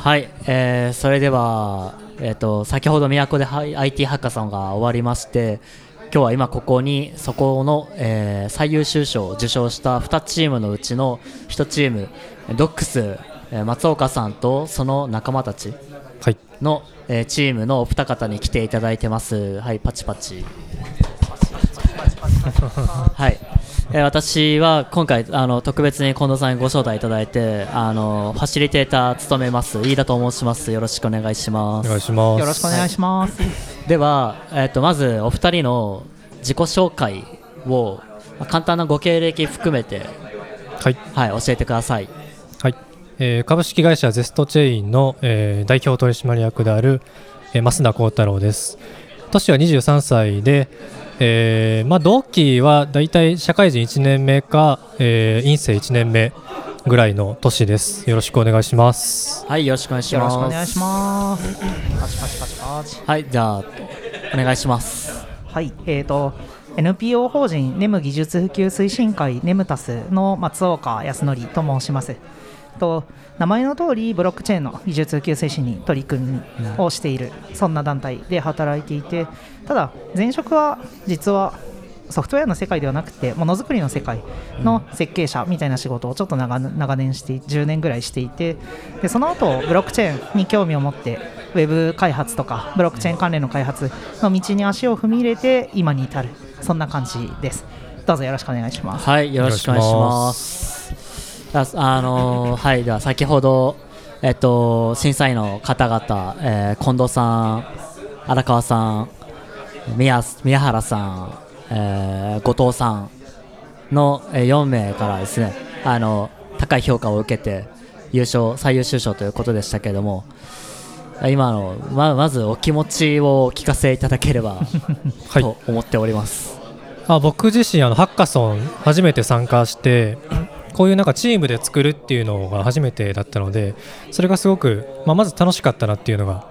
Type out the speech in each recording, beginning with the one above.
はい、えー、それでは、えーと、先ほど都で IT ハッカーさんが終わりまして今日は今ここにそこの、えー、最優秀賞を受賞した2チームのうちの1チームドックス松岡さんとその仲間たちの、はい、えー、チームのお二方に来ていただいてます。はいパチパチはい。え私は今回あの特別に近藤さんにご招待いただいてあのファシリテーター務めます飯田と申します。よろしくお願いします。お願いします。よろしくお願いします、はい、ではえっ、ー、とまずお二人の自己紹介を簡単なご経歴含めてはい、はい、教えてください。はい、えー、株式会社ゼストチェインの、えー、代表取締役である、えー、増田幸太郎です年は23歳でえーまあ、同期は大体社会人1年目か、えー、院生1年目ぐらいの年です。よろしくお願いします。はい、よろしくお願いします。よろしくお願いします。パチパチパチパチ。はい、じゃあお願いします。はい、えっ、ー、と NPO 法人ネム技術普及推進会ネムタスの松岡康則と申します。と名前の通りブロックチェーンの技術普及推進に取り組みをしている、そんな団体で働いていてただ前職は実はソフトウェアの世界ではなくてものづくりの世界の設計者みたいな仕事をちょっと長長年して10年ぐらいしていてでその後ブロックチェーンに興味を持ってウェブ開発とかブロックチェーン関連の開発の道に足を踏み入れて今に至るそんな感じですどうぞよろしくお願いしますはいよろしくお願いしますあのー、はいでは先ほどえっと審査員の方々、えー、近藤さん荒川さん宮宮原さん、えー、後藤さんの4名からですねあの高い評価を受けて優勝最優秀賞ということでしたけれども今のままずお気持ちをお聞かせいただければ と思っております、あ僕自身あのハッカソン初めて参加してこういうなんかチームで作るっていうのが初めてだったのでそれがすごく、まあ、まず楽しかったなっていうのが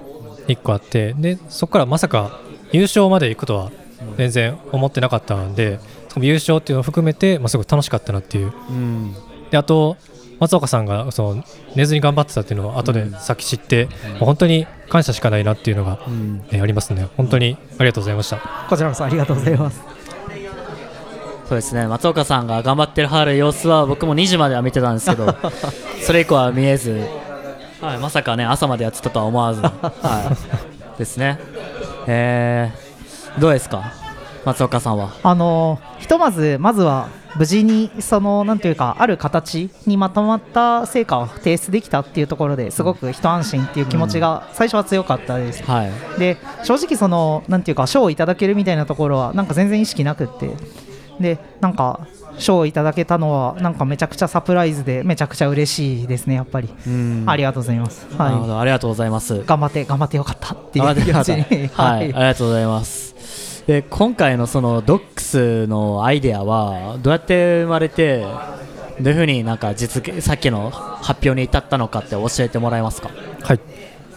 1個あってでそこからまさか優勝まで行くとは全然思ってなかったので優勝っていうのを含めて、まあ、すごい楽しかったなっていう、うん、であと松岡さんがその寝ずに頑張ってたっていうのを後でさっき知って、うん、本当に感謝しかないなっていうのが、うん、えー、ありますね。本当にありがとうございました。こちらこそありがとうございますそうですね。松岡さんが頑張ってるはる様子は僕も2時までは見てたんですけど それ以降は見えず、はい、まさかね朝までやってたとは思わず、はい、ですね、えー、どうですか？松岡さんは。あのひとまずまずは無事にそのなんていうかある形にまとまった成果を提出できたっていうところですごく一安心っていう気持ちが最初は強かったです、うんはい、で正直そのなんていうか賞をいただけるみたいなところはなんか全然意識なくってでなんか賞をいただけたのはなんかめちゃくちゃサプライズでめちゃくちゃ嬉しいですねやっぱり。ありがとうございます、はい、ありがとうございます。頑張って頑張ってよかったっていう気持ちにはい、ありがとうございます。で今回のそのドックスのアイデアはどうやって生まれてどういうふうになんか実現さっきの発表に至ったのかって教えてもらえますか？はい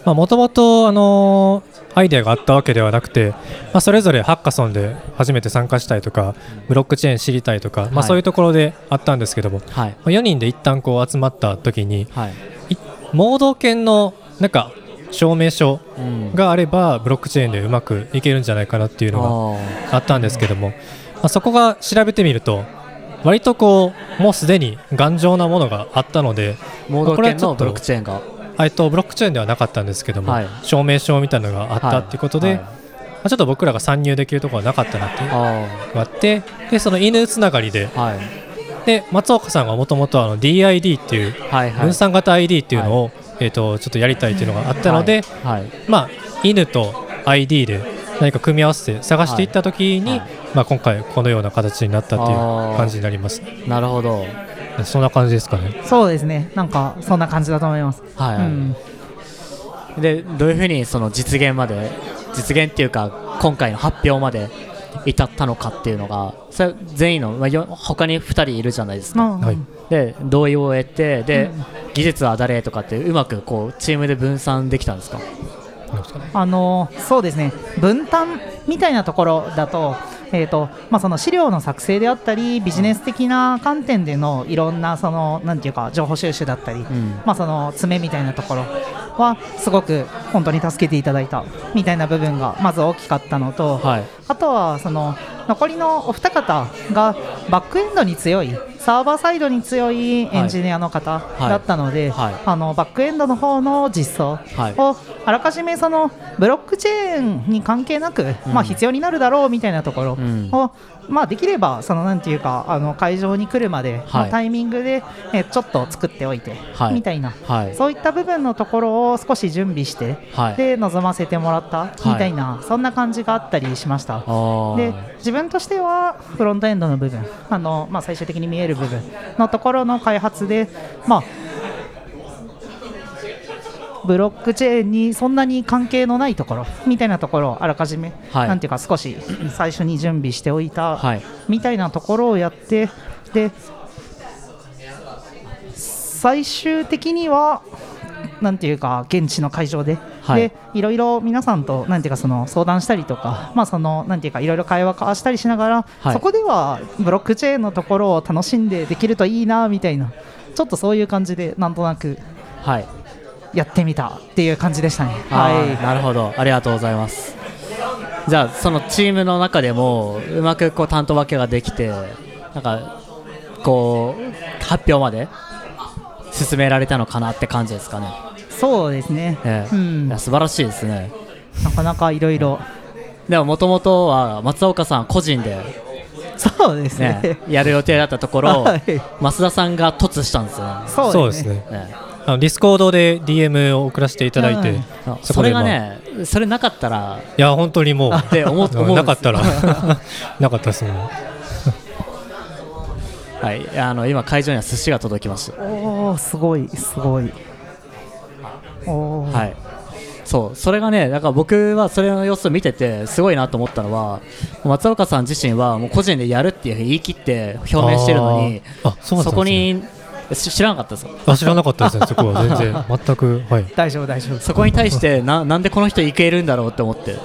もともとあのアイデアがあったわけではなくて、まあ、それぞれハッカソンで初めて参加したいとかブロックチェーン知りたいとか、まあ、そういうところであったんですけども、はい、まあ、4人で一旦こう集まった時に、はい、盲導犬のなんか証明書があればブロックチェーンでうまくいけるんじゃないかなっていうのがあったんですけども、まあ、そこが調べてみると割とこうもうすでに頑丈なものがあったので盲導犬のブロックチェーンがえっと、ブロックチェーンではなかったんですけども、はい、証明書みたいなのがあったっていうことで、まあ、ちょっと僕らが参入できるところはなかったなっていう。のがあってでその犬つながりで,、で松岡さんがもともと DID っていう分散型 ID っていうのを、えー、とちょっとやりたいっていうのがあったので、まあ、犬と ID で何か組み合わせて探していった時に、まあ、今回このような形になったっていう感じになります。なるほどそんな感じですかね。そうですね。なんかそんな感じだと思います。はい、はい。うん、でどういうふうにその実現まで実現っていうか今回の発表まで至ったのかっていうのがそれ全員の、まあ、よ他に2人いるじゃないですか、はい、で同意を得てで、うん、技術は誰とかってうまくこうチームで分散できたんですか？あのそうですね。分担みたいなところだとえーとまあ、その資料の作成であったりビジネス的な観点でのいろんなそのなんていうか情報収集だったり、うん、まあ、その詰めみたいなところはすごく本当に助けていただいたみたいな部分がまず大きかったのと、はい。あとはその残りのお二方がバックエンドに強いサーバーサイドに強いエンジニアの方はい。だったので、はい。あのバックエンドの方の実装はい。をあらかじめそのブロックチェーンに関係なく、うん。まあ、必要になるだろうみたいなところを、うん。まあ、できればそのなんていうかあの会場に来るまではい。のタイミングで、えちょっと作っておいて、はい。みたいなはい。そういった部分のところを少し準備して、はい。で臨ませてもらったみたいな、そんな感じがあったりしました。で自分としてはフロントエンドの部分あの、まあ、最終的に見える部分のところの開発で、まあ、ブロックチェーンにそんなに関係のないところみたいなところをあらかじめ、はい。なんていうか少し最初に準備しておいた、はい。みたいなところをやってで最終的にはなんていうか現地の会場で、はい。でいろいろ皆さんとなんていうかその相談したりとか、まあそのなんていうかいろいろ会話交わしたりしながら、はい。そこではブロックチェーンのところを楽しんでできるといいなみたいなちょっとそういう感じでなんとなくはい。やってみたっていう感じでしたね。はい。なるほど。ありがとうございます。じゃあそのチームの中でもうまくこう担当分けができてなんかこう発表まで進められたのかなって感じですかね、そうですね、ええ。うん。いや素晴らしいですね。なかなかいろいろ。でももともとは松岡さん個人で、そうですね。ね、やる予定だったところ はい。増田さんが突したんですよね。そうですね。ね。あの Discord で DM を送らせていただいて、うんい。そそれがね、それなかったらや本当にもう。って思うなかったら。なかったですもん。はい、あの今会場には寿司が届きましたおおすごいすごい。おー。はい、そうそれがね、だから僕はそれの様子を見てて、すごいなと思ったのは、松岡さん自身はもう個人でやるっていうふうに言い切って表明してるのに、あそうだったんこですねにし知らなかったですよ、あ知らなかったですねそこは全然。全くはい。大丈夫大丈夫。そこに対してな、なんでこの人いけるんだろうって思って、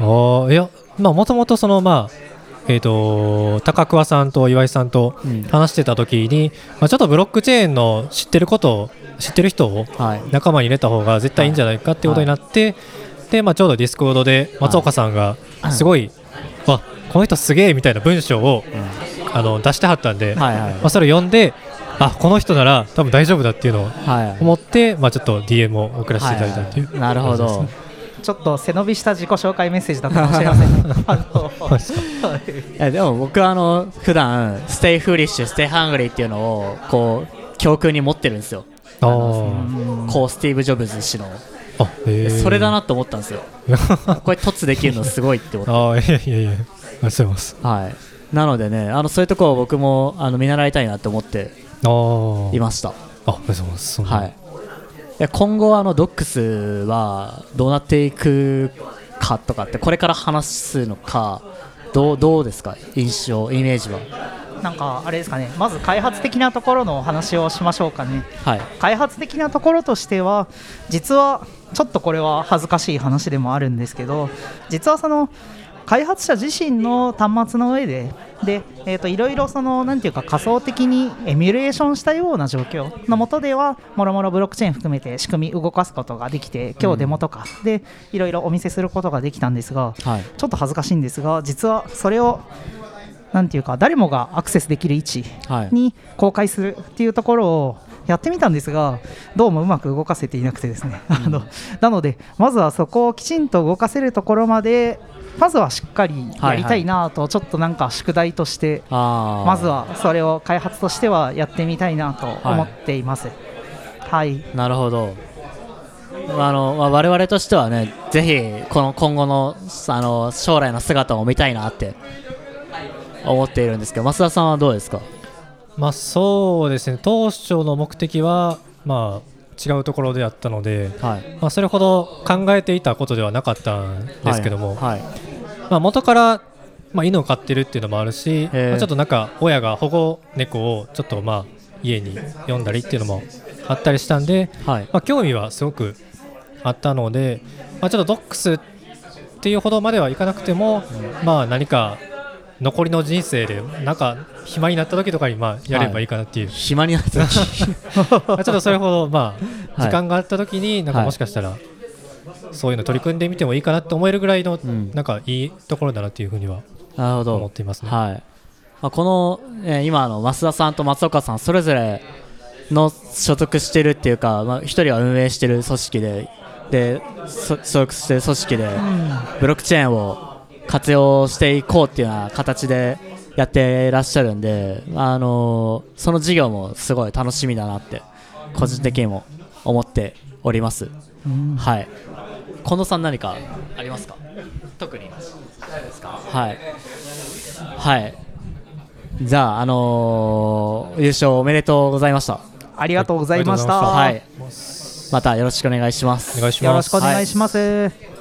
ああいやまあもともとそのまあえー、と高桑さんと岩井さんとうん。話してた時に、まあ、ちょっとブロックチェーンの知ってることを知ってる人をはい、仲間に入れた方が絶対いいんじゃないかっていうことになって、でまあ、ちょうど Discord で松岡さんがすごい、わこの人すげえみたいな文章をあの出してはったんで、はいはいまあ、それを読んであこの人なら多分大丈夫だっていうのをはい。思って、まあ、ちょっと DM を送らせていただいたっていう、はいなるほど、ちょっと背伸びした自己紹介メッセージだったかもしれません い。でも僕はあの普段 stay foolish、stay hungry っていうのをこう教訓に持ってるんですよ、あー。こうスティーブ・ジョブズ氏の、あそれだなと思ったんですよ、これ、突できるのすごいって思って。ああいやいやいやありがとうございます。はい、なのでね、あのそういうところを僕もあの見習いたいなと思っていました。あありがとうございます。はい、で今後、あのドックスはどうなっていくかとかって、これから話すのか、どうどうですか、印象、イメージは。なんかあれですかね。まず開発的なところのお話をしましょうかね。はい、開発的なところとしては実はちょっとこれは恥ずかしい話でもあるんですけど実はその開発者自身の端末の上でで、えー、といろいろそのなんていうか仮想的にエミュレーションしたような状況のもとではもろもろブロックチェーン含めて仕組み動かすことができて今日デモとかでいろいろお見せすることができたんですがはい、ちょっと恥ずかしいんですが実はそれをなんていうか誰もがアクセスできる位置はい、に公開するっていうところをやってみたんですがどうもうまく動かせていなくてですね、あのなのでまずはそこをきちんと動かせるところまでまずはしっかりやりたいなとちょっとなんか宿題としてまずはそれを開発としてはやってみたいなと思っています。はい、なるほど。あのまあ、我々としてはね、ぜひこの今後のあの将来の姿を見たいなって思っているんですけど、増田さんはどうですか？まあそうですね当初の目的はまあ違うところであったので、はい。まあ、それほど考えていたことではなかったんですけども、はい。まあ、元から、まあ、犬を飼ってるっていうのもあるし、まあちょっとなんか親が保護猫をちょっとまあ家に呼んだりっていうのもあったりしたんで、はい。まあ、興味はすごくあったので、まあ、ちょっとドックスっていうほどまではいかなくても、まあ何か残りの人生でなんか暇になった時とかにまあやればいいかなっていう、暇になった時。まあちょっとそれほどま時間があった時になんかもしかしたらそういうの取り組んでみてもいいかなって思えるぐらいのうん。なんかいいところだなっていうふうには思っていますね。はい。まあ、この、えー今の増田さんと松岡さんそれぞれの所属してるっていうか、まあ、1人は運営してる組織ででそ所属してる組織でブロックチェーンを活用していこうっていうような形でやってらっしゃるんで、あのーその事業もすごい楽しみだなって個人的にも思っております、はい。近藤さん何かありますか？特にはい。はい。じゃあ、あのー優勝おめでとうございました。ありがとうございました。はい。はいまたよろしくお願いします。お願いします。よろしくお願いします。